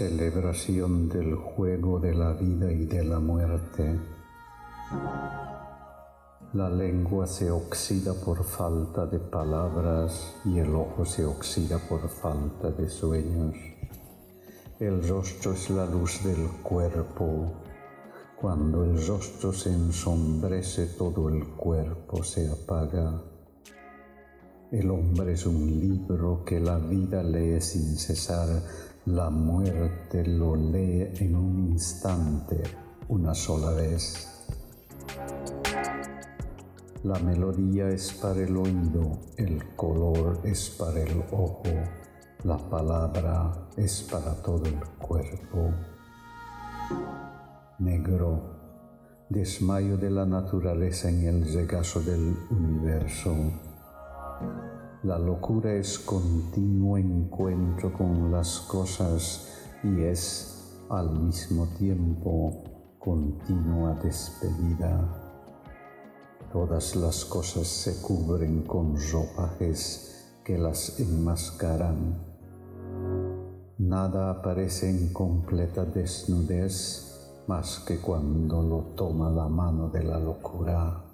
Celebración del juego de la vida y de la muerte. La lengua se oxida por falta de palabras y el ojo se oxida por falta de sueños. El rostro es la luz del cuerpo. Cuando el rostro se ensombrece, todo el cuerpo se apaga. El hombre es un libro que la vida lee sin cesar, la muerte lo lee en un instante, una sola vez. La melodía es para el oído, el color es para el ojo, la palabra es para todo el cuerpo. Negro, desmayo de la naturaleza en el regazo del universo la locura es continuo encuentro con las cosas y es al mismo tiempo continua despedida. Todas las cosas se cubren con ropajes que las enmascaran. Nada aparece en completa desnudez más que cuando lo toma la mano de la locura.